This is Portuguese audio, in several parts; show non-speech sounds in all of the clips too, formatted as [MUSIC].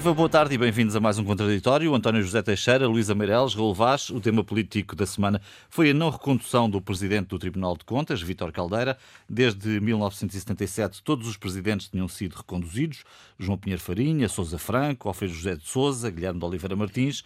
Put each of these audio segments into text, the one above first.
Viva, boa tarde e bem-vindos a mais um Contraditório. António José Teixeira, Luísa Meireles, Raul Vaz. O tema político da semana foi a não recondução do presidente do Tribunal de Contas, Vítor Caldeira. Desde 1977, todos os presidentes tinham sido reconduzidos. João Pinheiro Farinha, Sousa Franco, Alfredo José de Souza, Guilherme de Oliveira Martins.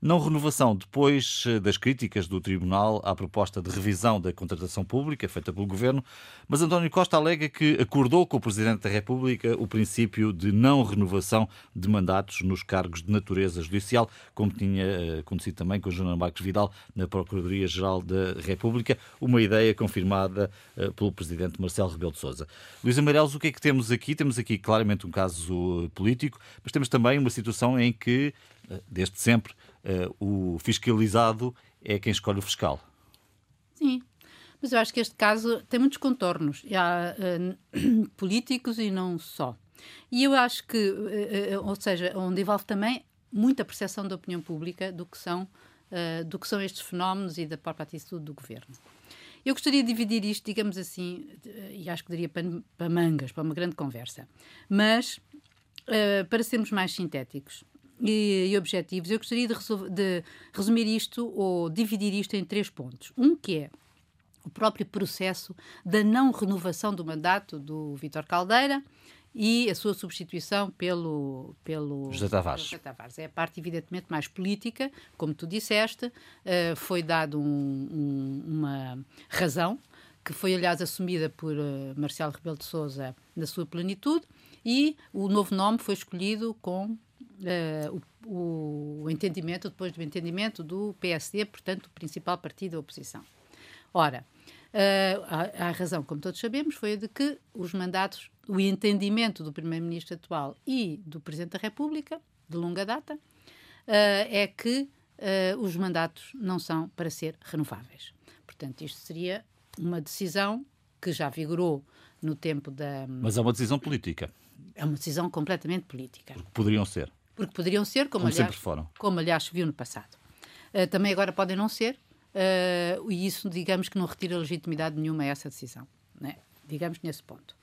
Não renovação depois eh, das críticas do Tribunal à proposta de revisão da contratação pública feita pelo Governo, mas António Costa alega que acordou com o Presidente da República o princípio de não renovação de mandatos nos cargos de natureza judicial, como tinha eh, acontecido também com João Marcos Vidal na Procuradoria-Geral da República, uma ideia confirmada eh, pelo Presidente Marcelo Rebelo de Sousa. Luís Amarelos, o que é que temos aqui? Temos aqui claramente um caso político, mas temos também uma situação em que, desde sempre, o fiscalizado é quem escolhe o fiscal. Sim, mas eu acho que este caso tem muitos contornos. Há uh, [CLEARS THROAT] políticos e não só. E eu acho que, uh, ou seja, onde envolve também muita percepção da opinião pública do que são, do que são estes fenómenos e da própria atitude do governo. Eu gostaria de dividir isto, digamos assim, e acho que daria para, para mangas, para uma grande conversa. Mas, para sermos mais sintéticos, e, e objetivos, eu gostaria de, de resumir isto ou dividir isto em três pontos. Um que é o próprio processo da não renovação do mandato do Vítor Caldeira e a sua substituição pelo, pelo José Tavares. José Tavares. É a parte, evidentemente, mais política, como tu disseste, uh, foi dado um, um, uma razão, que foi, aliás, assumida por uh, Marcelo Rebelo de Sousa na sua plenitude, e o novo nome foi escolhido com uh, o, o, entendimento, depois do entendimento do PSD, portanto, o principal partido da oposição. Ora, uh, a, a, razão, como todos sabemos, foi a de que os mandatos, o entendimento do Primeiro-Ministro atual e do Presidente da República, de longa data, uh, é que os mandatos não são para ser renováveis. Portanto, isto seria uma decisão que já vigorou no tempo da. Mas é uma decisão política. É uma decisão completamente política. Porque poderiam ser. Porque poderiam ser, como, como aliás, sempre foram. Como aliás viu no passado. Uh, também agora podem não ser, uh, e isso, digamos que não retira legitimidade nenhuma a essa decisão. Né? Digamos nesse ponto.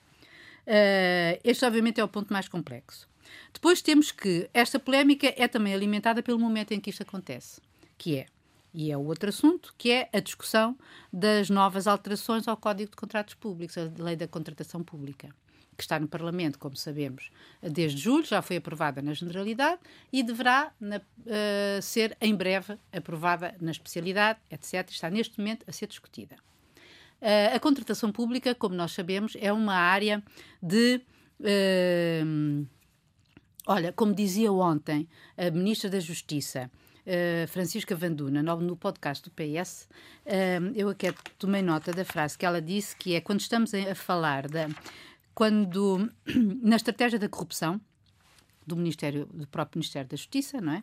Uh, este, obviamente, é o ponto mais complexo. Depois temos que esta polémica é também alimentada pelo momento em que isto acontece, que é, e é o outro assunto, que é a discussão das novas alterações ao Código de Contratos Públicos, a lei da contratação pública que está no Parlamento, como sabemos, desde julho, já foi aprovada na generalidade e deverá na, uh, ser em breve aprovada na especialidade, etc. Está neste momento a ser discutida. Uh, a contratação pública, como nós sabemos, é uma área de. Uh, olha, como dizia ontem a Ministra da Justiça, Uh, Francisca Vanduna, no, no, podcast do PS, uh, eu aqui tomei nota da frase que ela disse, que é quando estamos a, a falar da quando [CLEARS THROAT] na estratégia da corrupção do Ministério do próprio Ministério da Justiça, não é?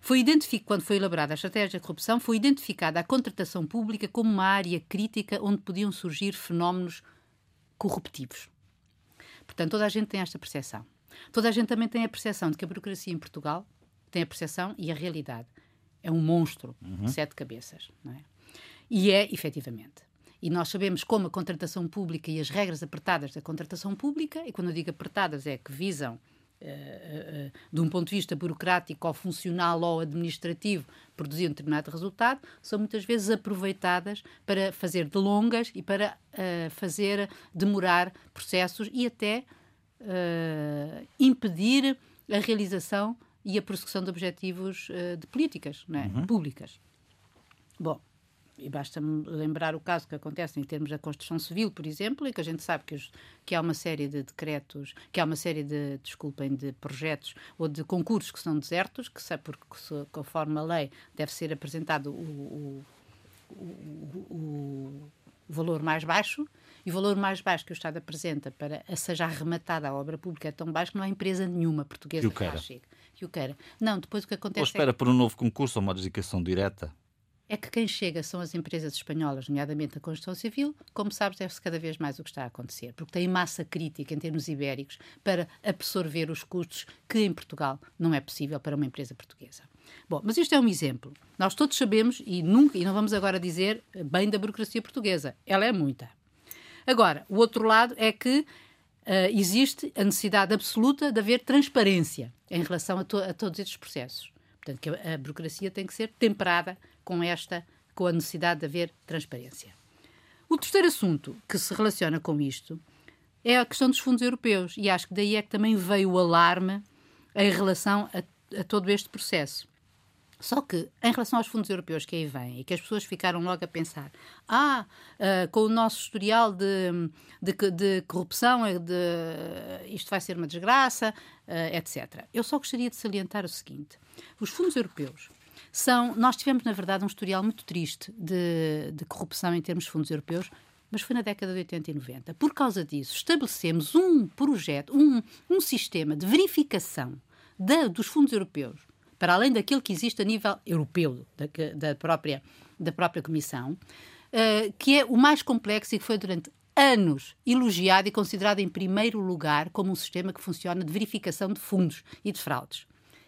Foi identificado quando foi elaborada a estratégia da corrupção, foi identificada a contratação pública como uma área crítica onde podiam surgir fenómenos corruptivos. Portanto, toda a gente tem esta percepção. Toda a gente também tem a percepção de que a burocracia em Portugal tem a percepção e a realidade. É um monstro uhum. de sete cabeças, não é? E é, efetivamente. E nós sabemos como a contratação pública e as regras apertadas da contratação pública, e quando eu digo apertadas é que visam Uh, uh, uh, de um ponto de vista burocrático ou funcional ou administrativo, produzir um determinado resultado, são muitas vezes aproveitadas para fazer delongas e para fazer demorar processos e até impedir a realização e a prossecução de objetivos de políticas é? uhum. públicas. Bom, e basta-me lembrar o caso que acontece em termos da construção civil, por exemplo, e que a gente sabe que, os, que há uma série de decretos, que há uma série de, desculpem, de projetos ou de concursos que são desertos, que sabe porque conforme a lei deve ser apresentado o, o, o, o valor mais baixo, e o valor mais baixo que o Estado apresenta para seja arrematada a obra pública é tão baixo que não há empresa nenhuma portuguesa que, que, chegue, que o queira. Não, depois o que acontece. Ou espera é... por um novo concurso ou uma dedicação direta? É que quem chega são as empresas espanholas, nomeadamente a construção civil, como sabes, deve-se cada vez mais o que está a acontecer, porque tem massa crítica em termos ibéricos para absorver os custos que em Portugal não é possível para uma empresa portuguesa. Bom, mas isto é um exemplo. Nós todos sabemos, e nunca, e não vamos agora dizer bem da burocracia portuguesa, ela é muita. Agora, o outro lado é que uh, existe a necessidade absoluta de haver transparência em relação a, to a todos estes processos. Portanto, que a, a burocracia tem que ser temperada com esta, com a necessidade de haver transparência. O terceiro assunto que se relaciona com isto é a questão dos fundos europeus, e acho que daí é que também veio o alarme em relação a, a todo este processo. Só que, em relação aos fundos europeus que aí vêm, e que as pessoas ficaram logo a pensar, ah, uh, com o nosso historial de, de, de corrupção, é de, isto vai ser uma desgraça, uh, etc. Eu só gostaria de salientar o seguinte: os fundos europeus são. Nós tivemos, na verdade, um historial muito triste de, de corrupção em termos de fundos europeus, mas foi na década de 80 e 90. Por causa disso, estabelecemos um projeto, um, um sistema de verificação da, dos fundos europeus para além daquilo que existe a nível europeu, da, da própria, da própria Comissão, uh, que é o mais complexo e que foi durante anos elogiado e considerado em primeiro lugar como um sistema que funciona de verificação de fundos e de fraudes.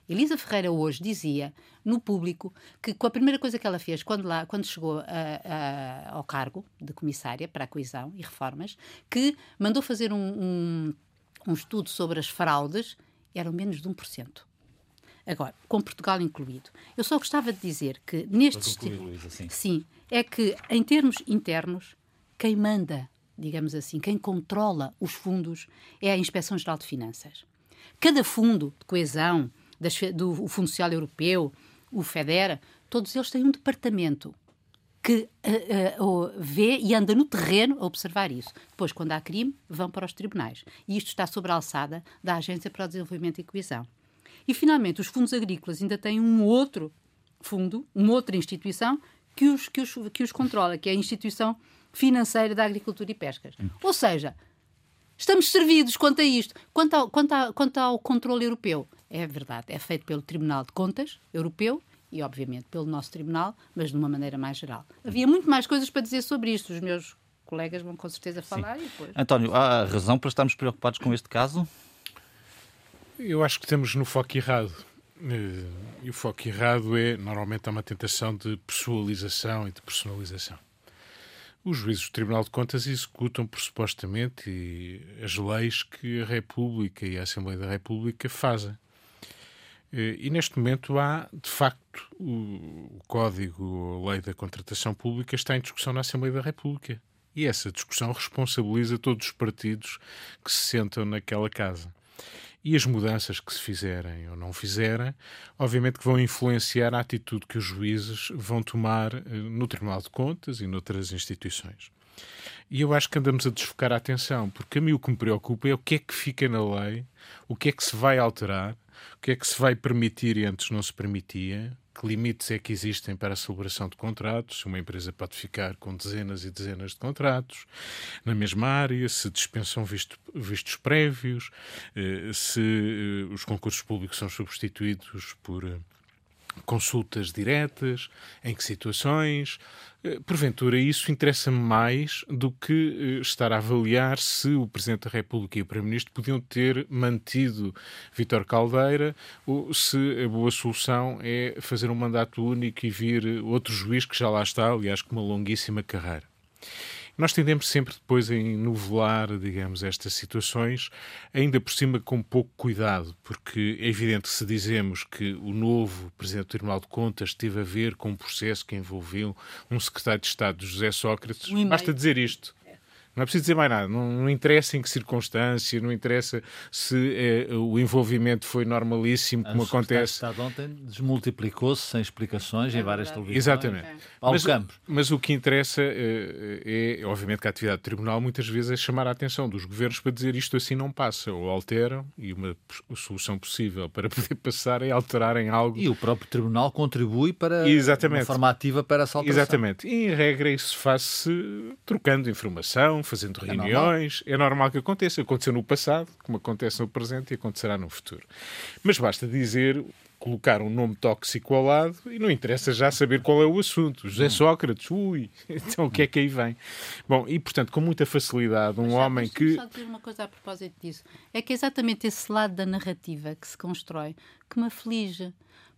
Elisa Ferreira hoje dizia no público que com a primeira coisa que ela fez quando, lá, quando chegou a, a, ao cargo de comissária para a coesão e reformas, que mandou fazer um, um, um estudo sobre as fraudes, eram menos de 1%. Agora, com Portugal incluído. Eu só gostava de dizer que nestes. Luísa, sim. sim, é que em termos internos, quem manda, digamos assim, quem controla os fundos é a Inspeção Geral de Finanças. Cada fundo de coesão, das, do Fundo Social Europeu, o FEDER, todos eles têm um departamento que uh, uh, vê e anda no terreno a observar isso. Depois, quando há crime, vão para os tribunais. E isto está sobre a alçada da Agência para o Desenvolvimento e Coesão. E, finalmente, os fundos agrícolas ainda têm um outro fundo, uma outra instituição que os, que os, que os controla, que é a Instituição Financeira da Agricultura e Pescas. Ou seja, estamos servidos quanto a isto. Quanto ao, quanto, ao, quanto ao controle europeu, é verdade, é feito pelo Tribunal de Contas Europeu e, obviamente, pelo nosso Tribunal, mas de uma maneira mais geral. Havia muito mais coisas para dizer sobre isto. Os meus colegas vão com certeza falar Sim. e depois. António, há razão para estarmos preocupados com este caso? Eu acho que estamos no foco errado. Eh, e o foco errado é, normalmente, há uma tentação de pessoalização e de personalização. Os juízes do Tribunal de Contas executam, supostamente, as leis que a República e a Assembleia da República fazem. Eh, e neste momento há, de facto, o Código, a Lei da Contratação Pública está em discussão na Assembleia da República. E essa discussão responsabiliza todos os partidos que se sentam naquela casa. E as mudanças que se fizerem ou não fizerem, obviamente que vão influenciar a atitude que os juízes vão tomar eh, no Tribunal de Contas e noutras instituições. E eu acho que andamos a desfocar a atenção, porque a mim o que me preocupa é o que é que fica na lei, o que é que se vai alterar, o que é que se vai permitir e antes não se permitia, que limites é que existem para a celebração de contratos, se uma empresa pode ficar com dezenas e dezenas de contratos na mesma área, se dispensam visto, vistos prévios, eh, se eh, os concursos públicos são substituídos por eh, consultas diretas, em que situações. Eh, porventura, isso interessa-me mais do que eh, estar a avaliar se o Presidente da República e o Primeiro-Ministro podiam ter mantido Vítor Caldeira ou se a boa solução é fazer um mandato único e vir outro juiz que já lá está, aliás, com uma longuíssima carreira. Nós tendemos sempre depois a enovelar, digamos, estas situações, ainda por cima com pouco cuidado, porque é evidente que se dizemos que o novo Presidente do Tribunal de Contas teve a ver com um processo que envolveu um secretário de Estado, José Sócrates, basta dizer isto. Não é preciso dizer mais nada. Não, não interessa em que circunstância, não interessa se é, o envolvimento foi normalíssimo, como acontece. O Estado ontem desmultiplicou-se sem explicações é em várias televisões. Exatamente. É. Mas, mas, o que interessa é, é, obviamente, que a atividade do Tribunal muitas vezes é chamar a atenção dos governos para dizer isto assim não passa, ou alteram, e uma solução possível para [LAUGHS] poder passar é alterarem algo. E o próprio Tribunal contribui para Exatamente. uma forma ativa para essa alteração. Exatamente. E, em regra, isso faz-se trocando informação, fazendo reuniões. É normal. é normal que aconteça. Aconteceu no passado, como acontece no presente e acontecerá no futuro. Mas basta dizer colocar um nome tóxico ao lado e não interessa já saber qual é o assunto. José hum. Sócrates, ui, [LAUGHS] então o que é que aí vem? Bom, e portanto, com muita facilidade, um homem que. Só dizer uma coisa a propósito disso. É que é exatamente esse lado da narrativa que se constrói que me aflige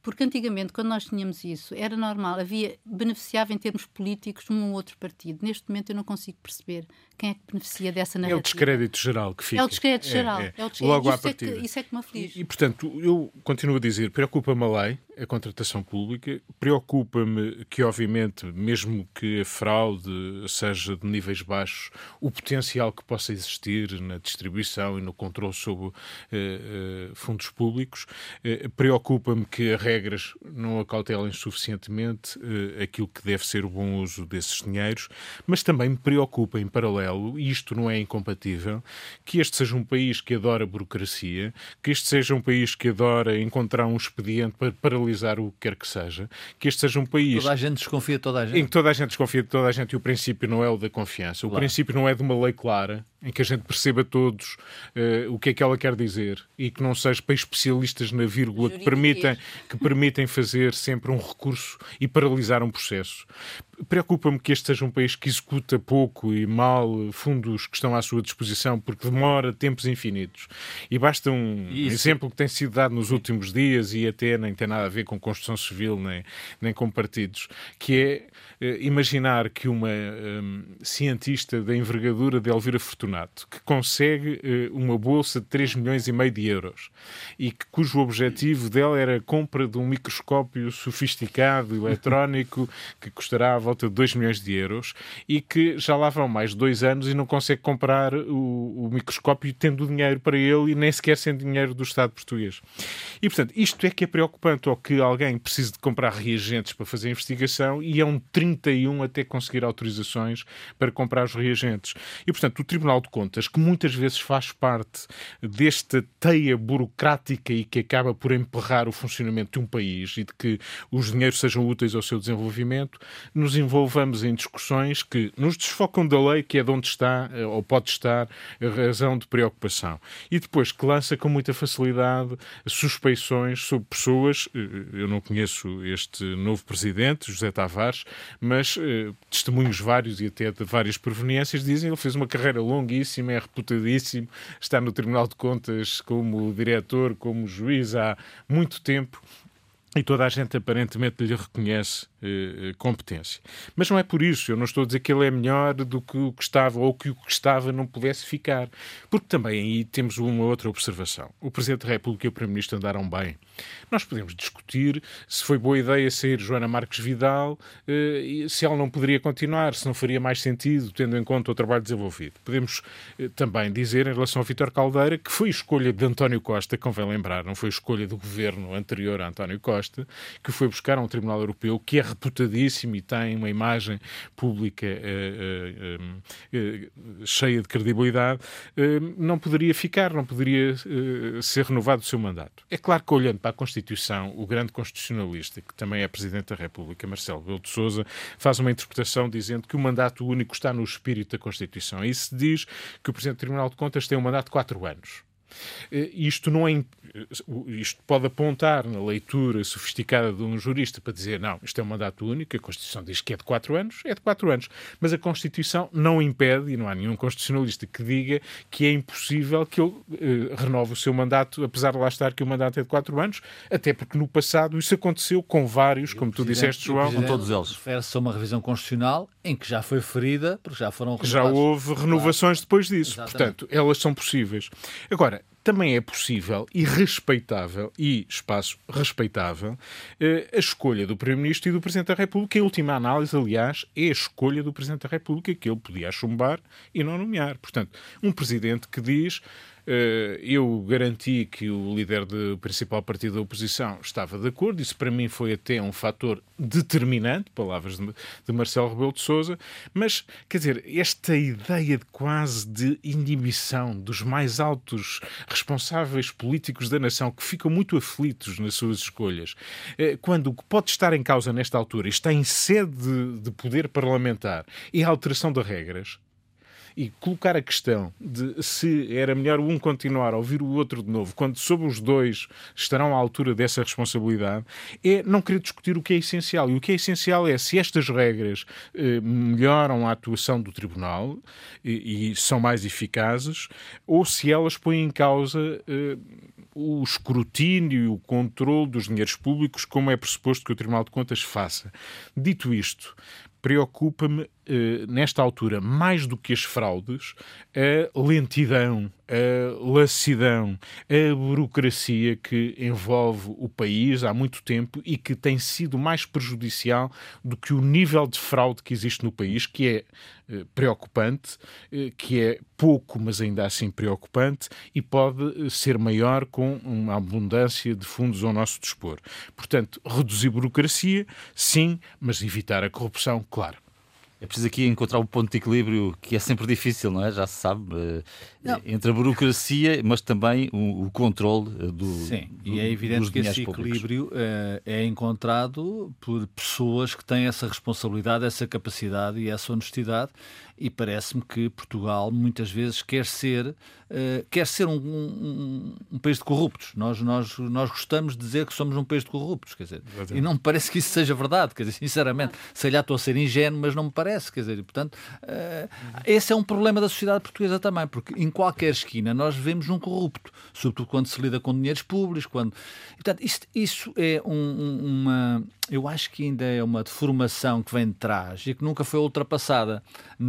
Porque antigamente, quando nós tínhamos isso, era normal, havia, beneficiava em termos políticos um ou outro partido. Neste momento eu não consigo perceber quem é que beneficia dessa narrativa. É o descrédito geral que fica. É o descrédito geral. É, é. É o descrédito. Logo isso à partida. É que, isso é que me aflige. E, e, portanto, eu continuo a dizer, preocupa-me a lei, a contratação pública, preocupa-me que, obviamente, mesmo que a fraude seja de níveis baixos, o potencial que possa existir na distribuição e no controle sobre uh, uh, fundos públicos, uh, preocupa-me que a regras não acautelem suficientemente aquilo que deve ser o bom uso desses dinheiros, mas também me preocupa, em paralelo, e isto não é incompatível, que este seja um país que adora burocracia, que este seja um país que adora encontrar um expediente para o que quer que seja, que este seja um país. Toda a gente desconfia de toda a gente. Em que toda a gente desconfia de toda a gente e o princípio não é o da confiança. O claro. princípio não é de uma lei clara, em que a gente perceba todos uh, o que é que ela quer dizer e que não seja para especialistas na vírgula que permitem, que permitem fazer sempre um recurso e paralisar um processo. Preocupa-me que este seja um país que executa pouco e mal fundos que estão à sua disposição porque demora tempos infinitos. E basta um Isso. exemplo que tem sido dado nos últimos dias e até nem tem nada a ver com construção civil nem, nem com partidos, que é imaginar que uma um, cientista da envergadura de Elvira Fortunato, que consegue uh, uma bolsa de 3 milhões e meio de euros e que, cujo objetivo dela era a compra de um microscópio sofisticado, eletrónico, [LAUGHS] que custará à volta de 2 milhões de euros e que já lá vão mais de dois anos e não consegue comprar o, o microscópio tendo dinheiro para ele e nem sequer sem dinheiro do Estado português. E, portanto, isto é que é preocupante, ou que alguém precise de comprar reagentes para fazer investigação e é um 31 até conseguir autorizações para comprar os reagentes. E, portanto, o Tribunal de Contas, que muitas vezes faz parte desta teia burocrática e que acaba por emperrar o funcionamento de um país e de que os dinheiros sejam úteis ao seu desenvolvimento, nos envolvamos em discussões que nos desfocam da lei, que é de onde está eh, ou pode estar a razão de preocupação. E depois que lança com muita facilidade suspeições sobre pessoas. Eh, eu não conheço este novo presidente, José Tavares, mas eh, testemunhos vários e até de várias proveniências dizem que ele fez uma carreira longuíssima, é reputadíssimo, está no Tribunal de Contas como diretor, como juiz há muito tempo e toda a gente aparentemente lhe reconhece competência. Mas não é por isso, eu não estou a dizer que ele é melhor do que o que estava ou que o que estava não pudesse ficar. Porque também aí temos uma outra observação. O Presidente da República e o Primeiro-Ministro andaram bem. Nós podemos discutir se foi boa ideia sair Joana Marques Vidal, eh, se ela não poderia continuar, se não faria mais sentido, tendo em conta o trabalho desenvolvido. Podemos eh, também dizer, em relação a Vítor Caldeira, que foi escolha de António Costa, convém lembrar, não foi escolha do governo anterior a António Costa, que foi buscar um Tribunal Europeu que é reputadíssimo e tem uma imagem pública uh, uh, cheia de credibilidade, não poderia ficar, não poderia ser renovado o seu mandato. É claro que, olhando para a Constituição, o grande constitucionalista, que também é Presidente da República, Marcelo Rebelo de Sousa, faz uma interpretação dizendo que o mandato único está no espírito da Constituição. Se diz que o Presidente do Tribunal de Contas tem um mandato de quatro anos. Eh, isto não é isto pode apontar na leitura sofisticada de um jurista para dizer não, isto é um mandato único, a Constituição diz que é de quatro anos, é de quatro anos. Mas a Constituição não impede, e não há nenhum constitucionalista que diga que é impossível que ele eh, renove o seu mandato, apesar de lá estar que o mandato é de quatro anos, até porque no passado isso aconteceu com vários, como tu disseste, João. Com todos eles. Refere-se a uma revisão constitucional em que já foi ferida, porque já foram renovados. Já houve renovações depois disso. Exatamente. Portanto, elas são possíveis. Agora, também é possível e respeitável, e espaço respeitável, eh, a escolha do Primeiro-Ministro e do Presidente da República. Em última análise, aliás, é a escolha do Presidente da República que ele podia chumbar e não nomear. Portanto, um Presidente que diz eu garanti que o líder do principal partido da oposição estava de acordo. Isso para mim foi até um fator determinante, palavras de Marcelo Rebelo de Sousa. Mas, quer dizer, esta ideia de quase de inibição dos mais altos responsáveis políticos da nação que ficam muito aflitos nas suas escolhas, eh, quando o que pode estar em causa nesta altura está em sede de poder parlamentar e a alteração de regras, e colocar a questão de se era melhor um continuar a ouvir o outro de novo, quando sob os dois estarão à altura dessa responsabilidade, é não querer discutir o que é essencial. E o que é essencial é se estas regras eh, melhoram a atuação do Tribunal e, e, são mais eficazes, ou se elas põem em causa eh, o escrutínio e o controle dos dinheiros públicos, como é pressuposto que o Tribunal de Contas faça. Dito isto, preocupa-me, nesta altura, mais do que as fraudes, a lentidão, a lassidão, a burocracia que envolve o país há muito tempo e que tem sido mais prejudicial do que o nível de fraude que existe no país, que é eh, preocupante, eh, que é pouco, mas ainda assim preocupante, e pode ser maior com uma abundância de fundos ao nosso dispor. Portanto, reduzir burocracia, sim, mas evitar a corrupção, claro. É preciso aqui encontrar um ponto de equilíbrio que é sempre difícil, não é? Já se sabe, eh, não. entre a burocracia, mas também o, o controle eh, do. Sim, do, e é evidente que esse equilíbrio é, é encontrado por pessoas que têm essa responsabilidade, essa capacidade e essa honestidade e parece-me que Portugal muitas vezes quer ser, uh, quer ser um, um, um, país de corruptos. Nós, nós, nós gostamos de dizer que somos um país de corruptos, quer dizer, e não me parece que isso seja verdade, quer dizer, sinceramente, se calhar estou a ser ingênuo, mas não me parece, quer dizer, e, portanto, uh, esse é um problema da sociedade portuguesa também, porque em qualquer esquina nós vemos um corrupto, sobretudo quando se lida com dinheiros públicos, quando... E, portanto, isto, isso é um, uma eu acho que ainda é uma deformação que vem de trás e que nunca foi ultrapassada,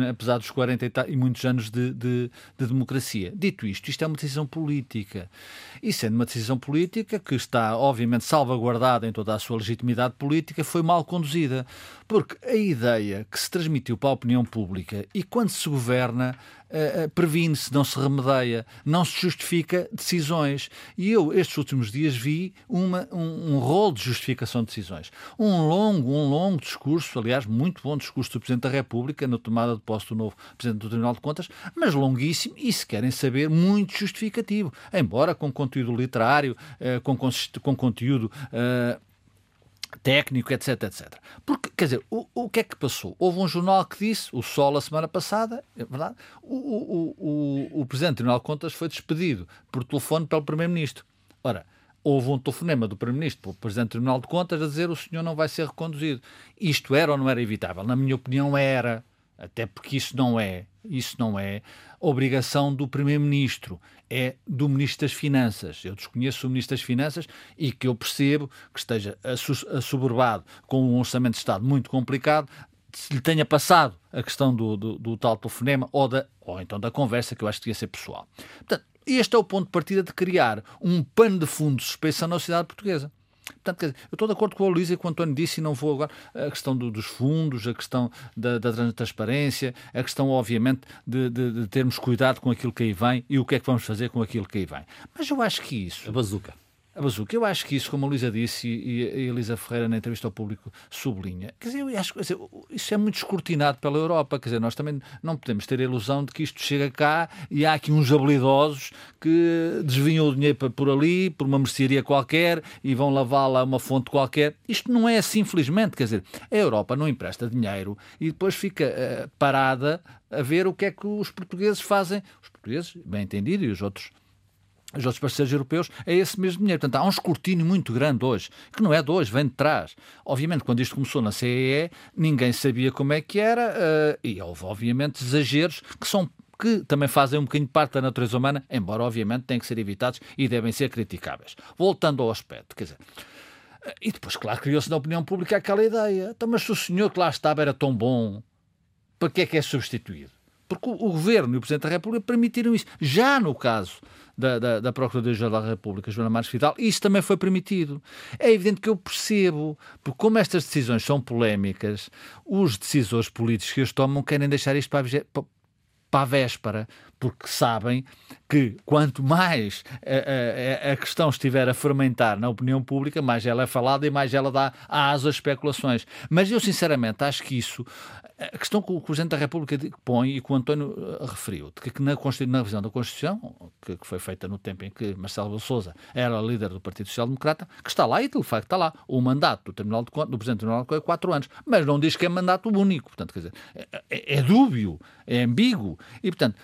apesar dos 40 e, muitos anos de, de, de, democracia. Dito isto, isto é uma decisão política. E sendo uma decisão política que está, obviamente, salvaguardada em toda a sua legitimidade política, foi mal conduzida. Porque a ideia que se transmitiu para a opinião pública e quando se governa uh, previne-se, não se remedeia, não se justifica decisões. E eu, estes últimos dias, vi uma, um, um rol de justificação de decisões. Um longo, um longo discurso, aliás, muito bom discurso do Presidente da República, na tomada de posse do novo Presidente do Tribunal de Contas, mas longuíssimo e, se querem saber, muito justificativo. Embora com conteúdo literário, uh, com, com conteúdo. Técnico, etc, etc. Porque, quer dizer, o, o que é que passou? Houve um jornal que disse, o Sol, a semana passada, é verdade, o, o, o, o Presidente do Tribunal de Contas foi despedido por telefone pelo Primeiro-Ministro. Ora, houve um telefonema do Primeiro-Ministro para o Presidente do Tribunal de Contas a dizer o senhor não vai ser reconduzido. Isto era ou não era evitável? Na minha opinião, era. Até porque isso não é, isso não é obrigação do Primeiro-Ministro, é do Ministro das Finanças. Eu desconheço o Ministro das Finanças e que eu percebo que esteja assoberbado com um orçamento de Estado muito complicado, se lhe tenha passado a questão do, do, do tal telefonema ou, da, ou então da conversa, que eu acho que devia ser pessoal. Portanto, este é o ponto de partida de criar um pano de fundo de suspeição na sociedade portuguesa. Portanto, dizer, eu estou de acordo com a Luísa e com o António disse, e não vou agora, a questão do, dos fundos, a questão da, da, transparência, a questão, obviamente, de, de, de, termos cuidado com aquilo que aí vem e o que é que vamos fazer com aquilo que aí vem. Mas eu acho que isso. A bazuca. A bazuca, eu acho que isso, como a Luísa disse e, a Elisa Ferreira na entrevista ao público sublinha, quer dizer, eu acho que isso é muito escrutinado pela Europa, quer dizer, nós também não podemos ter a ilusão de que isto chega cá e há aqui uns habilidosos que desviam o dinheiro por ali, por uma mercearia qualquer e vão lavá-la a uma fonte qualquer. Isto não é assim, infelizmente, quer dizer, a Europa não empresta dinheiro e depois fica uh, parada a ver o que é que os portugueses fazem, os portugueses, bem entendido, e os outros os outros parceiros europeus, é esse mesmo dinheiro. Portanto, há um escrutínio muito grande hoje, que não é de hoje, vem de trás. Obviamente, quando isto começou na CEE, ninguém sabia como é que era, uh, e houve, obviamente, exageros que são que também fazem um bocadinho parte da natureza humana, embora, obviamente, tenham que ser evitados e devem ser criticáveis. Voltando ao aspecto, quer dizer, eh, e depois, claro, criou-se na opinião pública aquela ideia. Então, mas se o senhor que lá estava era tão bom, para que é que é substituído? Porque o, o Governo e o Presidente da República permitiram isso. Já no caso da, da, da Procuradora-Geral da República, Joana Marques Vidal, isso também foi permitido. É evidente que eu percebo, porque como estas decisões são polémicas, os decisores políticos que as tomam querem deixar isto para a, para a véspera, porque sabem que quanto mais a, a, a, questão estiver a fermentar na opinião pública, mais ela é falada e mais ela dá asa às especulações. Mas eu, sinceramente, acho que isso, a questão que o Presidente da República põe e que o António eh, referiu, de que na, na revisão da Constituição, que, que, foi feita no tempo em que Marcelo Souza era líder do Partido Social Democrata, que está lá e de facto está lá, o mandato do, Tribunal de do Presidente do Tribunal de Contas é quatro anos, mas não diz que é mandato único, portanto, quer dizer, é, é, é dúbio, é ambíguo, e portanto,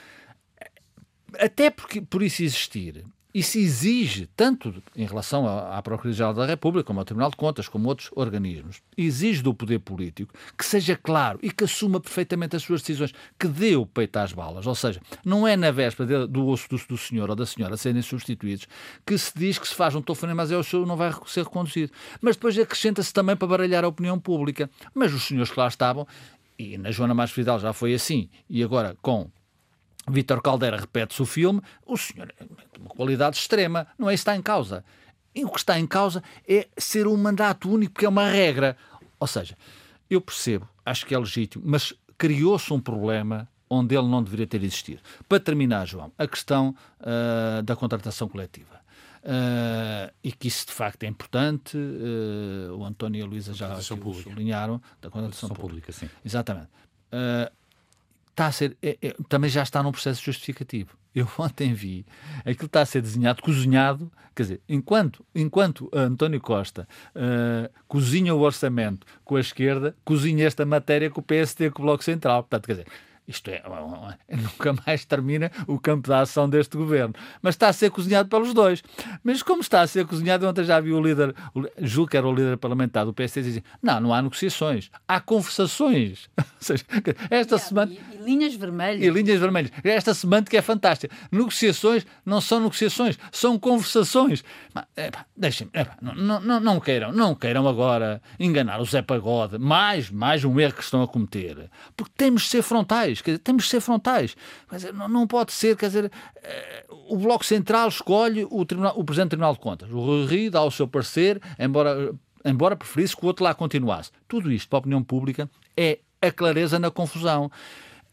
até porque, por isso existir, isso exige, tanto em relação à Procuradoria-Geral da República, como ao Tribunal de Contas, como outros organismos, exige do poder político que seja claro e que assuma perfeitamente as suas decisões, que dê o peito às balas. Ou seja, não é na véspera do osso do, do senhor ou da senhora serem substituídos que se diz que se faz um telefonema, mas é o seu não vai ser reconduzido. Mas depois acrescenta-se também para baralhar a opinião pública. Mas os senhores que lá estavam, e na Joana Mais Fidel já foi assim, e agora com Vítor Caldeira repete-se o filme, o senhor tem uma qualidade extrema, não é isso que está em causa. E o que está em causa é ser um mandato único, porque é uma regra. Ou seja, eu percebo, acho que é legítimo, mas criou-se um problema onde ele não deveria ter existido. Para terminar, João, a questão uh, da contratação coletiva. Uh, e que isso de facto é importante. Uh, o António e a Luísa já sublinharam da contratação pública. pública. sim. Exatamente. Está a ser, é, é, também já está num processo justificativo. Eu [LAUGHS] ontem vi aquilo está a ser desenhado, cozinhado, quer dizer, enquanto, enquanto António Costa uh, cozinha o orçamento com a esquerda, cozinha esta matéria com o PSD, com o Bloco Central. Portanto, quer dizer, isto é, [LAUGHS] nunca mais termina o campo da ação deste governo. Mas está a ser cozinhado pelos dois. Mas como está a ser cozinhado, ontem já vi o líder, julgo que era o líder parlamentar do PSD, dizer: não, não há negociações, há conversações. [LAUGHS] Ou seja, esta semana. E, e, linhas vermelhas. E linhas vermelhas. Esta semântica é fantástica. Negociações não são negociações, são conversações. Deixem-me, não, não, não queiram, não queiram agora enganar o Zé Pagode. Mais, mais um erro que estão a cometer. Porque temos de ser frontais frontais, quer dizer, temos de ser frontais. Dizer, não, não, pode ser, quer dizer, uh, o Bloco Central escolhe o, tribunal, o Presidente do Tribunal de Contas. O Rui dá o seu parecer, embora, embora preferisse que o outro lá continuasse. Tudo isto, para a opinião pública, é a clareza na confusão.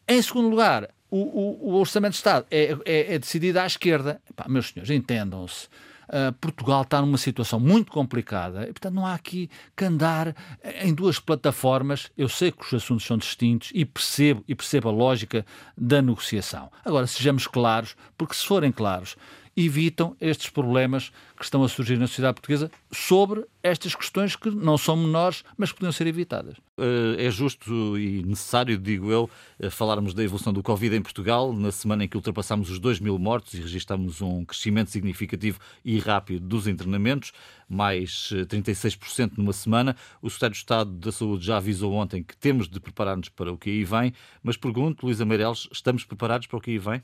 Em segundo lugar, o, o, o Orçamento de Estado é, é, é decidido à esquerda. meus senhores, entendam-se. Uh, Portugal está numa situação muito complicada e, portanto, não há aqui que andar em duas plataformas. Eu sei que os assuntos são distintos e percebo, e percebo a lógica da negociação. Agora, sejamos claros, porque se forem claros, evitam estes problemas que estão a surgir na sociedade portuguesa sobre estas questões que não são menores, mas que podiam ser evitadas. Eh, é justo e necessário, digo eu, eh, falarmos da evolução do Covid em Portugal, na semana em que ultrapassámos os 2 mil mortos e registramos um crescimento significativo e rápido dos internamentos, mais 36% eh, numa semana. O Secretário de Estado da Saúde já avisou ontem que temos de preparar-nos para o que aí vem, mas pergunto, Luísa Meireles, estamos preparados para o que aí vem?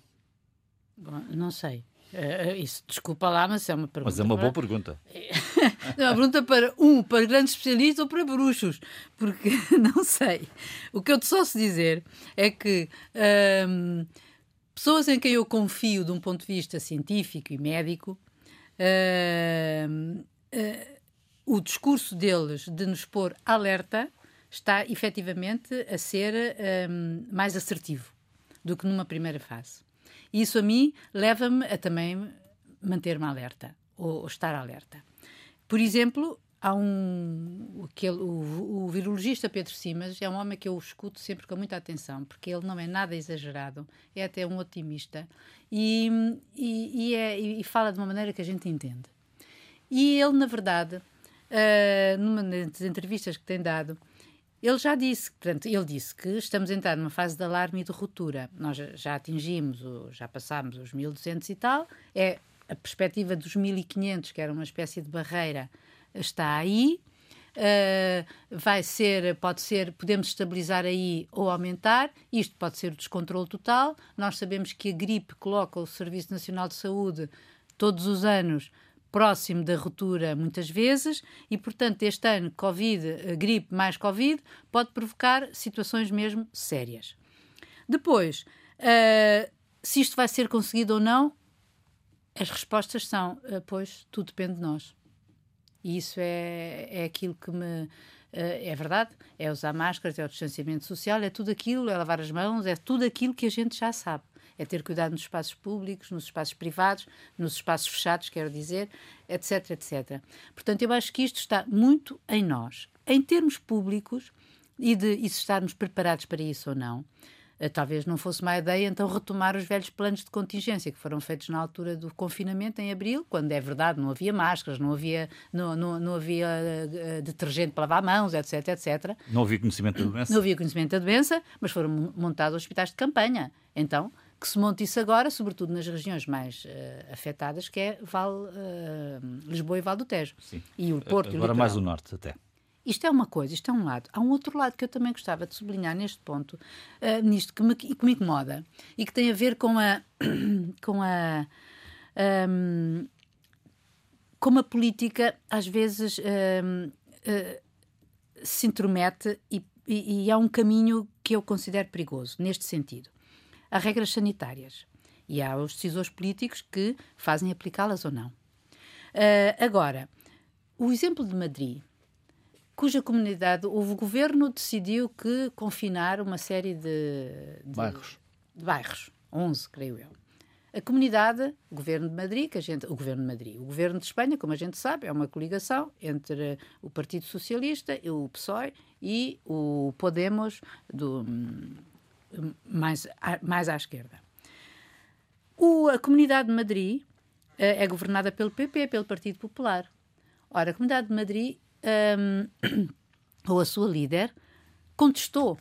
Bom, não sei. Uh, isso, desculpa lá, mas é uma pergunta. Mas é uma para... boa pergunta. [LAUGHS] é uma pergunta para um, para grandes especialistas ou para bruxos, porque [LAUGHS] não sei. O que eu te só se dizer é que um, pessoas em quem eu confio de um ponto de vista científico e médico, uh, o discurso deles de nos pôr alerta está efetivamente a ser um, mais assertivo do que numa primeira fase. Isso a mim leva-me a também manter-me alerta, ou, ou, estar alerta. Por exemplo, há um. Aquele, o, o, virologista Pedro Simas é um homem que eu escuto sempre com muita atenção, porque ele não é nada exagerado, é até um otimista e, e, e, é, e fala de uma maneira que a gente entende. E ele, na verdade, uh, numa das entrevistas que tem dado, ele já disse, portanto, ele disse que estamos a entrar numa fase de alarme e de ruptura. Nós já atingimos, já passámos os 1200 e tal, é a perspectiva dos 1500, que era uma espécie de barreira, está aí. Uh, vai ser, pode ser, podemos estabilizar aí ou aumentar. Isto pode ser o descontrole total. Nós sabemos que a gripe coloca o Serviço Nacional de Saúde todos os anos próximo da ruptura muitas vezes e, portanto, este ano, Covid, eh, gripe mais Covid, pode provocar situações mesmo sérias. Depois, uh, se isto vai ser conseguido ou não, as respostas são, uh, pois, tudo depende de nós. E isso é, é aquilo que me. Uh, é verdade, é usar máscaras, é o distanciamento social, é tudo aquilo, é lavar as mãos, é tudo aquilo que a gente já sabe. É ter cuidado nos espaços públicos, nos espaços privados, nos espaços fechados, quero dizer, etc, etc. Portanto, eu acho que isto está muito em nós. Em termos públicos, e de e se estarmos preparados para isso ou não, eh, talvez não fosse má ideia então retomar os velhos planos de contingência que foram feitos na altura do confinamento em abril, quando é verdade não havia máscaras, não havia, não, não, não havia uh, detergente para lavar mãos, etc, etc. Não havia conhecimento da doença? Não havia conhecimento da doença, mas foram montados hospitais de campanha. Então, que se monte isso agora, sobretudo nas regiões mais uh, afetadas, que é Val, uh, Lisboa e Val do Tejo. Sim. E o Porto Agora e o mais o Norte até. Isto é uma coisa, isto é um lado. Há um outro lado que eu também gostava de sublinhar neste ponto, uh, nisto que me, que me incomoda e que tem a ver com a. [COUGHS] com a. Um, como a política às vezes um, uh, eh, se intromete e, e, e há um caminho que eu considero perigoso neste sentido. Há regras sanitárias e há os decisores políticos que fazem aplicá-las ou não. Uh, agora, o exemplo de Madrid cuja comunidade, o governo decidiu que confinar uma série de, de bairros. De bairros, 11, creio eu. A comunidade, o governo de Madrid, que a gente, o governo de Madrid, o governo de Espanha, como a gente sabe, é uma coligação entre o Partido Socialista, o PSOE e o Podemos do mais mais à esquerda. O, a comunidade de Madrid é, é governada pelo PP, pelo Partido Popular. Ora, a comunidade de Madrid um, [CLEARS THROAT] ou a sua líder, contestou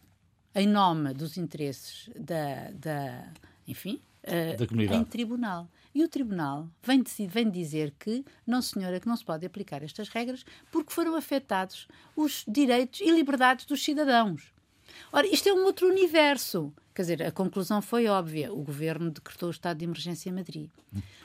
em nome dos interesses da, da enfim, uh, da comunidade. em tribunal. E o tribunal vem, vem dizer que, não senhora, que não se pode aplicar estas regras porque foram afetados os direitos e liberdades dos cidadãos. Ora, isto é um outro universo. Quer dizer, a conclusão foi óbvia. O governo decretou o estado de emergência em Madrid.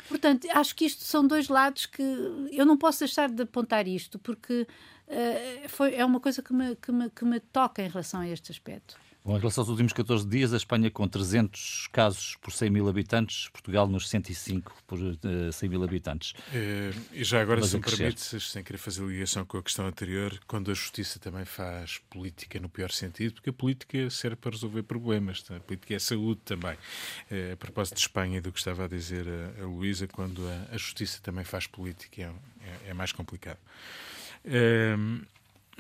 Portanto, acho que isto são dois lados que eu não posso deixar de apontar isto, porque uh, foi, é uma coisa que me, que, me, que me toca em relação a este aspecto. Bom, em relação aos últimos 14 dias, a Espanha com 300 casos por 100 mil habitantes, Portugal nos 105 por uh, eh, 100 mil habitantes. É, e já agora, Mas se me permite, sem querer fazer ligação com a questão anterior, quando a justiça também faz política no pior sentido, porque a política serve para resolver problemas, a política é saúde também. É, a propósito de Espanha e do que estava a dizer a, a Luísa, quando a, a, justiça também faz política, é, é, é mais complicado. É,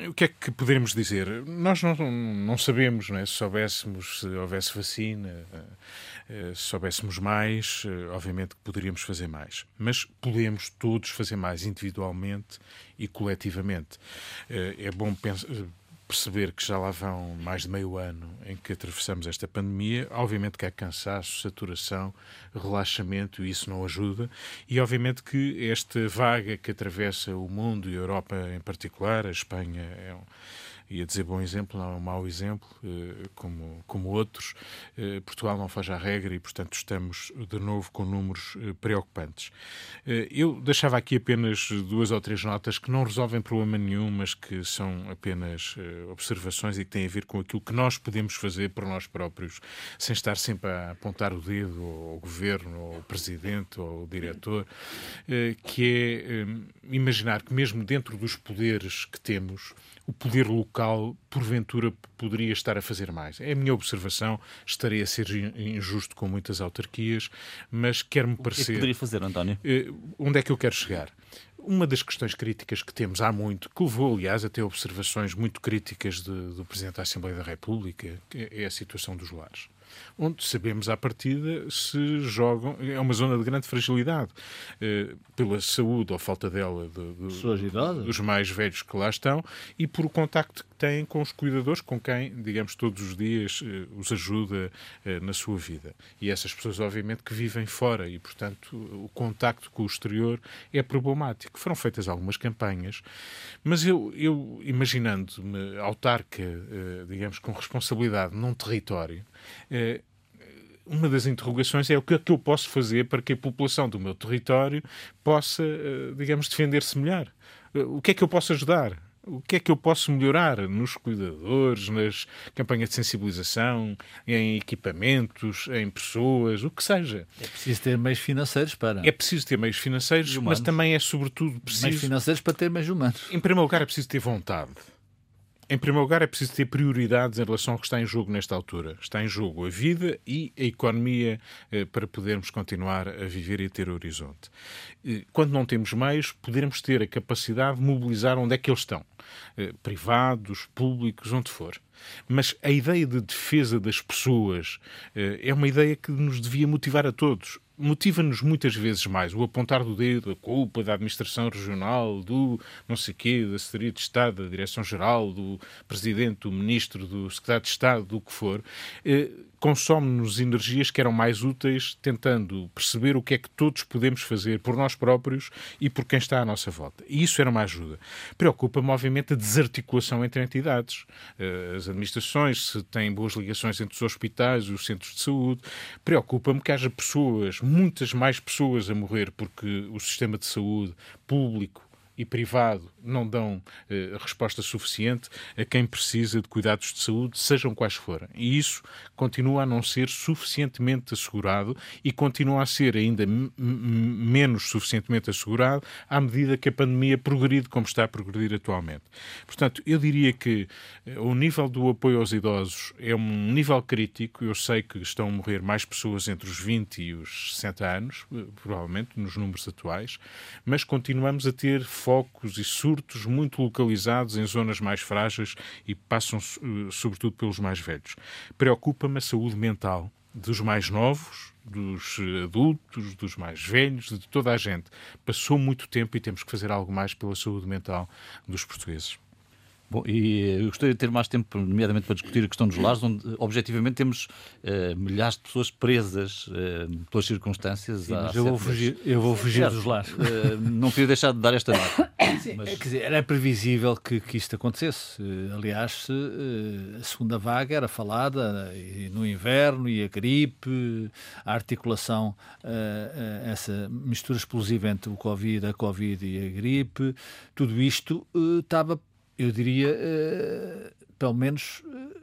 o que é que poderemos dizer? Nós não, não sabemos, não é? se soubéssemos, se houvesse vacina, eh, se soubéssemos mais, eh, obviamente que poderíamos fazer mais. Mas podemos todos fazer mais individualmente e coletivamente. Eh, é bom perceber que já lá vão mais de meio ano em que atravessamos esta pandemia. Obviamente que há cansaço, saturação, relaxamento, e isso não ajuda. E obviamente que esta vaga que atravessa o mundo e a Europa em particular, a Espanha é um ia dizer bom exemplo, não é um mau exemplo, eh, como, como outros. Eh, Portugal não faz a regra e, portanto, estamos de novo com números eh, preocupantes. Eu deixava aqui apenas duas ou três notas que não resolvem problema nenhum, mas que são apenas observações e que têm a ver com aquilo que nós podemos fazer por nós próprios, sem estar sempre a apontar o dedo ao governo, ao presidente, ao diretor, que é imaginar que mesmo dentro dos poderes que temos, o poder local, porventura, poderia estar a fazer mais. É a minha observação, estarei a ser injusto com muitas autarquias, mas quer-me parecer. O que, é que poderia fazer, António? Eh, onde é que eu quero chegar? Uma das questões críticas que temos há muito, que levou, aliás, a ter observações muito críticas de, do Presidente da Assembleia da República, é a situação dos lares onde sabemos à partida se jogam. É uma zona de grande fragilidade eh, pela saúde ou falta dela de, de, dos mais velhos que lá estão e por o contacto que têm com os cuidadores, com quem, digamos, todos os dias eh, os ajuda eh, na sua vida. E essas pessoas, obviamente, que vivem fora e, portanto, o contacto com o exterior é problemático. Foram feitas algumas campanhas, mas eu, eu imaginando-me autarca, digamos, com responsabilidade num território, eh, uma das interrogações é o que é que eu posso fazer para que a população do meu território possa, eh, digamos, defender-se melhor. Eh, o que é que eu posso ajudar? O que é que eu posso melhorar nos cuidadores, nas campanhas de sensibilização, em equipamentos, em pessoas, o que seja? É preciso ter meios financeiros para. É preciso ter meios financeiros, mas também é, sobretudo, preciso. Meios financeiros para ter meios humanos. Em primeiro lugar, é preciso ter vontade Em primeiro lugar, é preciso ter prioridades em relação ao que está em jogo nesta altura. Está em jogo a vida e a economia eh, para podermos continuar a viver e a ter horizonte. Quando não temos meios, poderemos ter a capacidade de mobilizar onde é que eles estão. Eh, privados, públicos, onde for. Mas a ideia de defesa das pessoas eh, é uma ideia que nos devia motivar a todos motiva-nos muitas vezes mais o apontar do dedo, a culpa da administração regional, do não sei quê, da Secretaria de Estado, da Direção-Geral, do Presidente, do Ministro, do Secretário de Estado, do que for, eh, consome-nos energias que eram mais úteis tentando perceber o que é que todos podemos fazer por nós próprios e por quem está à nossa volta. E isso era uma ajuda. Preocupa-me, obviamente, a desarticulação entre entidades. Eh, as administrações, se têm boas ligações entre os hospitais e os centros de saúde. Preocupa-me que haja pessoas, muitas mais pessoas a morrer porque o sistema de saúde público e privado não dão eh, resposta suficiente a quem precisa de cuidados de saúde, sejam quais forem. E isso continua a não ser suficientemente assegurado e continua a ser ainda menos suficientemente assegurado à medida que a pandemia progride como está a progredir atualmente. Portanto, eu diria que eh, o nível do apoio aos idosos é um nível crítico. Eu sei que estão a morrer mais pessoas entre os 20 e os 60 anos, eh, provavelmente, nos números atuais, mas continuamos a ter focos e surtos muito localizados em zonas mais frágeis e passam eh, sobretudo pelos mais velhos. Preocupa-me a saúde mental dos mais novos, dos eh, adultos, dos mais velhos, de toda a gente. Passou muito tempo e temos que fazer algo mais pela saúde mental dos portugueses. Bom, e eu gostaria de ter mais tempo, nomeadamente para discutir a questão dos lares, onde objetivamente temos uh, milhares de pessoas presas uh, pelas circunstâncias. Sim, mas eu vou, fugir, eu vou fugir dos lares. Uh, não queria deixar de dar esta nota. [COUGHS] Mas... Quer dizer, era previsível que, que isto acontecesse. aliás, a segunda vaga era falada no inverno e a gripe, a articulação, essa mistura explosiva entre o Covid, a Covid e a gripe, tudo isto estava eu diria, uh, pelo menos uh,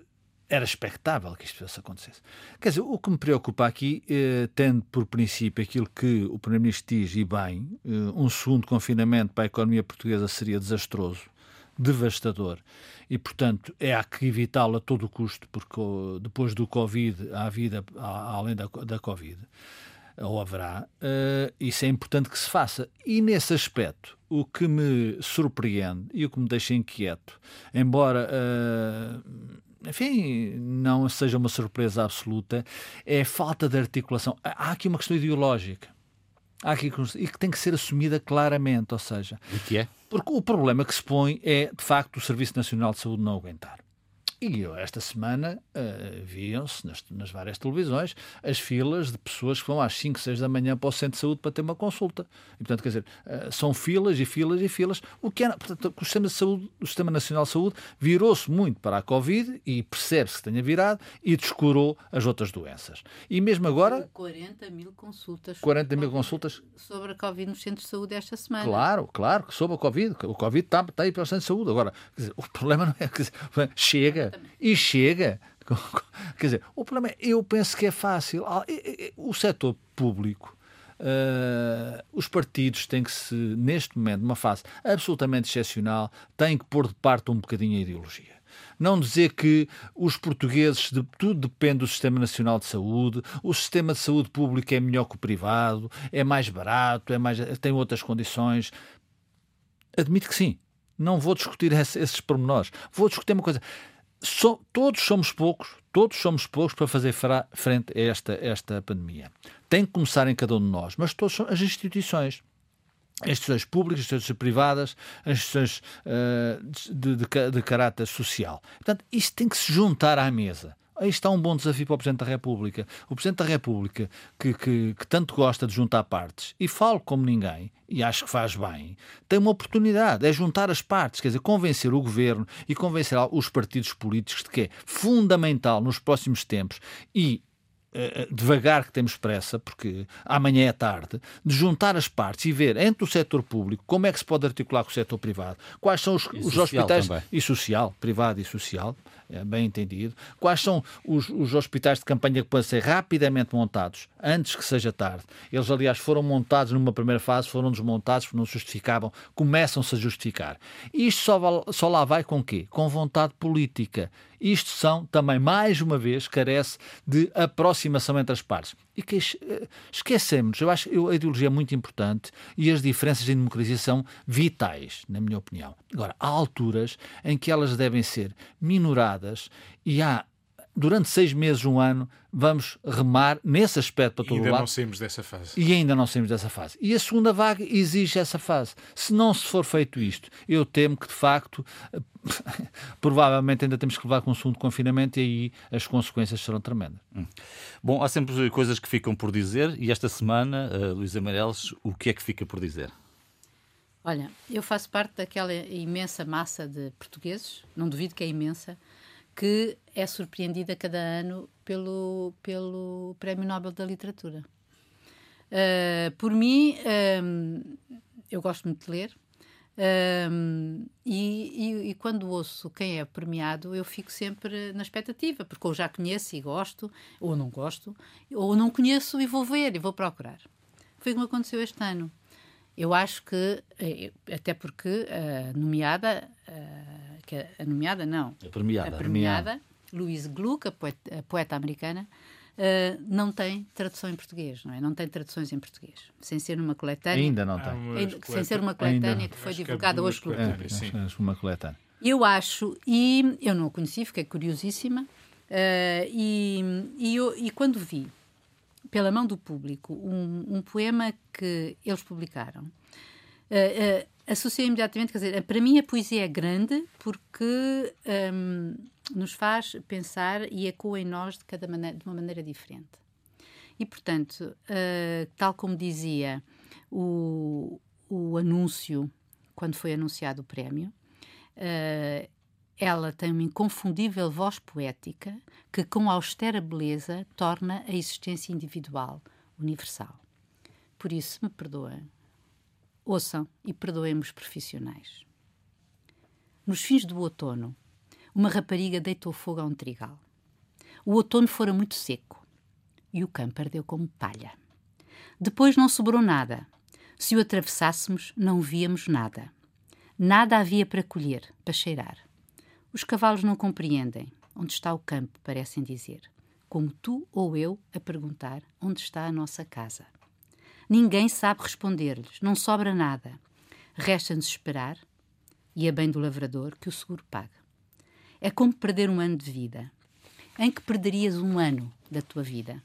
era expectável que isto acontecesse. Quer dizer, o que me preocupa aqui, uh, tendo por princípio aquilo que o Primeiro-Ministro diz, e bem, um segundo confinamento para a economia portuguesa seria desastroso, devastador, e portanto é há que evitá-lo a todo custo, porque depois do Covid há vida há, além da, da Covid ou haverá, isso é importante que se faça. E nesse aspecto, o que me surpreende e o que me deixa inquieto, embora. Uh, enfim, não seja uma surpresa absoluta, é a falta de articulação. Há aqui uma questão ideológica. Há aqui, e que tem que ser assumida claramente, ou seja... O que é? Porque o problema que se põe é, de facto, o Serviço Nacional de Saúde não aguentar. E eu, esta semana uh, viam-se nas, nas, várias televisões as filas de pessoas que vão às 5, 6 da manhã para o centro de saúde para ter uma consulta. E, portanto, quer dizer, uh, são filas e filas e filas. O que é, portanto, o sistema, de saúde, o sistema Nacional de Saúde virou-se muito para a Covid e percebe-se que tenha virado e descurou as outras doenças. E mesmo agora. 40 mil consultas. 40 mil consultas. Sobre a Covid nos centros de saúde esta semana. Claro, claro, sobre a Covid. O Covid está, está aí para o centro de saúde. Agora, dizer, o problema não é que [LAUGHS] chega e chega. [LAUGHS] Quer dizer, o problema é, eu penso que é fácil. Ah, o setor público, uh, os partidos têm que se, neste momento, numa fase absolutamente excepcional, têm que pôr de parte um bocadinho a ideologia. Não dizer que os portugueses, de, tudo depende do Sistema Nacional de Saúde, o sistema de saúde público é melhor que o privado, é mais barato, é mais, tem outras condições. Admito que sim. Não vou discutir esses pormenores. Vou discutir uma coisa so, todos somos poucos, todos somos poucos para fazer frente a esta, esta pandemia. Tem que começar em cada um de nós, mas todas as instituições. As instituições públicas, as instituições privadas, as instituições uh, de, de, de caráter social. Portanto, isto tem que se juntar à mesa. Aí está um bom desafio para o Presidente da República. O Presidente da República, que, que, que, tanto gosta de juntar partes, e falo como ninguém, e acho que faz bem, tem uma oportunidade, é juntar as partes, quer dizer, convencer o Governo e convencer os partidos políticos de que é fundamental nos próximos tempos e eh, eh, devagar que temos pressa, porque amanhã é tarde, de juntar as partes e ver entre o setor público como é que se pode articular com o setor privado, quais são os, os hospitais também. e social, privado e social, bem entendido, quais são os, os hospitais de campanha que podem ser rapidamente montados antes que seja tarde. Eles, aliás, foram montados numa primeira fase, foram desmontados porque não justificavam, começam-se a justificar. Isto só, só lá vai com quê? Com vontade política. Isto são, também, mais uma vez, carece de aproximação entre as partes. E que eh, esquecemos, eu acho que a ideologia é muito importante e as diferenças em democracia são vitais, na minha opinião. Agora, há alturas em que elas devem ser minoradas e há durante seis meses, um ano, vamos remar nesse aspecto para todo o lado. E ainda não saímos dessa fase. E ainda não saímos dessa fase. E a segunda vaga exige essa fase. Se não se for feito isto, eu temo que, de facto, [LAUGHS] provavelmente ainda temos que levar com um segundo confinamento e aí as consequências serão tremendas. Hum. Bom, há sempre coisas que ficam por dizer e esta semana, uh, Luís Amarelos, o que é que fica por dizer? Olha, eu faço parte daquela imensa massa de portugueses, não duvido que é imensa, que é surpreendida cada ano pelo, pelo Prémio Nobel da Literatura. Uh, por mim, um, eu gosto muito de ler. Um, e, e, e, quando ouço quem é premiado, eu fico sempre na expectativa, porque ou já conheço e gosto, ou não gosto, ou não conheço e vou ver e vou procurar. Foi como aconteceu este ano. Eu acho que, eh, até porque a nomeada, que a nomeada não, a premiada, a premiada Louise Gluck, a poeta, a poeta americana, Uh, não tem tradução em português, não é? Não tem traduções em português, sem ser numa coletânea. Ainda não tem. sem ser uma coletânea Ainda. que foi acho divulgada que é hoje pelo é, sim. uma coletânea. Eu acho, e eu não a conheci, fiquei curiosíssima, uh, e, e, eu, e, quando vi, pela mão do público, um, um poema que eles publicaram, uh, associei imediatamente, quer dizer, para mim a poesia é grande porque um, nos faz pensar e ecoa em nós de, cada maneira, de uma maneira diferente. E, portanto, uh, tal como dizia o, o anúncio, quando foi anunciado o prémio, uh, ela tem uma inconfundível voz poética que, com austera beleza, torna a existência individual universal. Por isso, me perdoem Ouçam e perdoemos profissionais. Nos fins do outono, uma rapariga deitou fogo a um trigal. O outono fora muito seco e o campo ardeu como palha. Depois não sobrou nada. Se o atravessássemos, não víamos nada. Nada havia para colher, para cheirar. Os cavalos não compreendem. Onde está o campo, parecem dizer. Como tu ou eu a perguntar onde está a nossa casa. Ninguém sabe responder-lhes, não sobra nada. Resta-nos esperar, e é bem do lavrador que o seguro paga. É como perder um ano de vida. Em que perderias um ano da tua vida?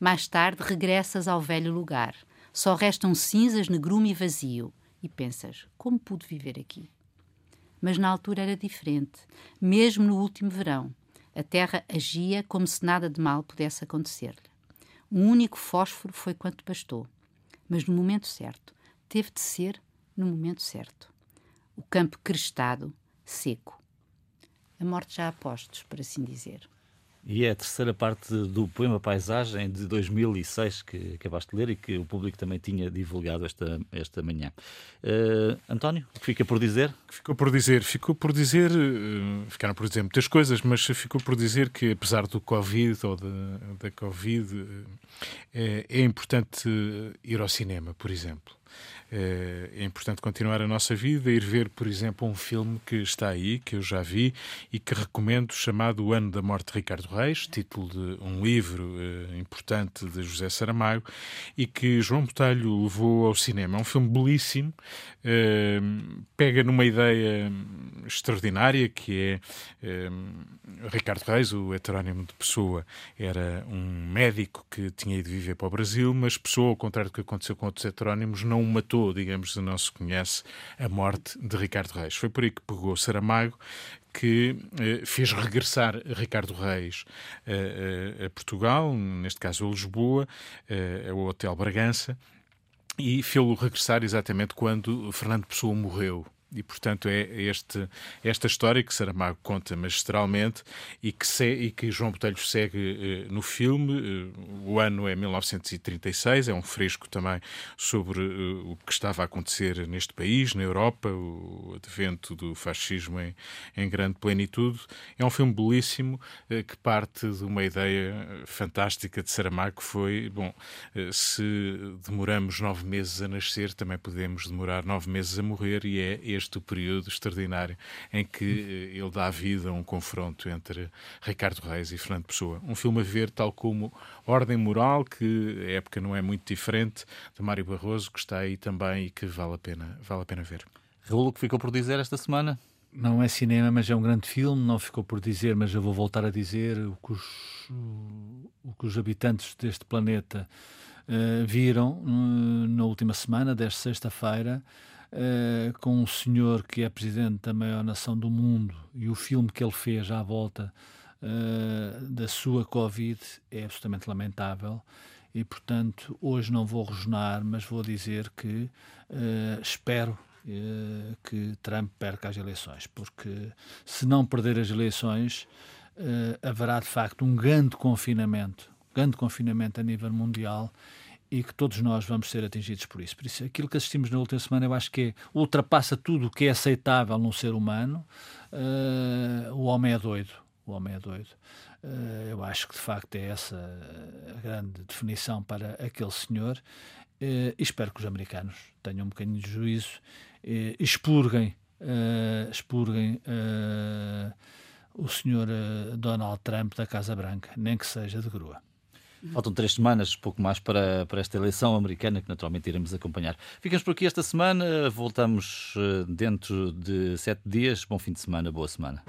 Mais tarde regressas ao velho lugar. Só restam cinzas, negrume e vazio. E pensas: como pude viver aqui? Mas na altura era diferente. Mesmo no último verão, a terra agia como se nada de mal pudesse acontecer-lhe. Um único fósforo foi quanto bastou mas no momento certo. Teve de ser no momento certo. O campo crestado, seco. A morte já a postos, por assim dizer. E é a terceira parte do poema Paisagem de 2006 que acabaste de ler e que o público também tinha divulgado esta, esta manhã. Uh, António, o que fica por dizer? Ficou por dizer, ficou por dizer, uh, ficaram por dizer muitas coisas, mas ficou por dizer que apesar do Covid ou da, da Covid, uh, é, é importante ir ao cinema, por exemplo. Eh, é importante continuar a nossa vida, ir ver, por exemplo, um filme que está aí, que eu já vi e que recomendo, chamado O Ano da Morte de Ricardo Reis, título de um livro eh, importante de José Saramago, e que João Botelho levou ao cinema. É um filme belíssimo, eh, pega numa ideia extraordinária que é Ricardo Reis, o heterónimo de Pessoa, era um médico que tinha ido viver para o Brasil, mas Pessoa, ao contrário do que aconteceu com outros heterónimos, não o matou digamos, não se conhece a morte de Ricardo Reis. Foi por aí que pegou Saramago, que eh, fez regressar Ricardo Reis eh, eh, a Portugal, neste caso a Lisboa, eh, ao Hotel Bragança, e fê-lo regressar exatamente quando Fernando Pessoa morreu E, portanto, é este, esta história que Saramago conta magistralmente e que, se, e que João Botelho segue uh, no filme. Uh, o ano é 1936, é um fresco também sobre uh, o que estava a acontecer neste país, na Europa, o advento do fascismo em, em grande plenitude. É um filme belíssimo que parte de uma ideia fantástica de Saramago, que foi, bom, se demoramos nove meses a nascer, também podemos demorar nove meses a morrer e é este o período extraordinário em que eh, ele dá vida a um confronto entre Ricardo Reis e Fernando Pessoa. Um filme a ver, tal como Ordem Moral, que a época não é muito diferente, de Mário Barroso, que está aí também e que vale a pena, vale a pena ver. Raul, o que ficou por dizer esta semana? Não é cinema, mas é um grande filme. Não ficou por dizer, mas eu vou voltar a dizer o que os, o que os habitantes deste planeta uh, viram uh, na última semana, desta sexta-feira, uh, com um senhor que é presidente da maior nação do mundo e o filme que ele fez à volta uh, da sua Covid é absolutamente lamentável. E, portanto, hoje não vou rejonar, mas vou dizer que uh, espero que Trump perca as eleições, porque se não perder as eleições, haverá de facto um grande confinamento, grande confinamento a nível mundial e que todos nós vamos ser atingidos por isso. Por isso, aquilo que assistimos na última semana, eu acho que é, ultrapassa tudo o que é aceitável num ser humano. Uh, o homem é doido. O homem é doido. Uh, eu acho que de facto é essa a grande definição para aquele senhor. Uh, espero que os americanos tenham um bocadinho de juízo, uh, expurguem, expurguem o senhor Donald Trump da Casa Branca, nem que seja de grua. Faltam três semanas, pouco mais para, para esta eleição americana, que naturalmente iremos acompanhar. Ficamos por aqui esta semana, voltamos eh, dentro de sete dias. Bom fim de semana, boa semana.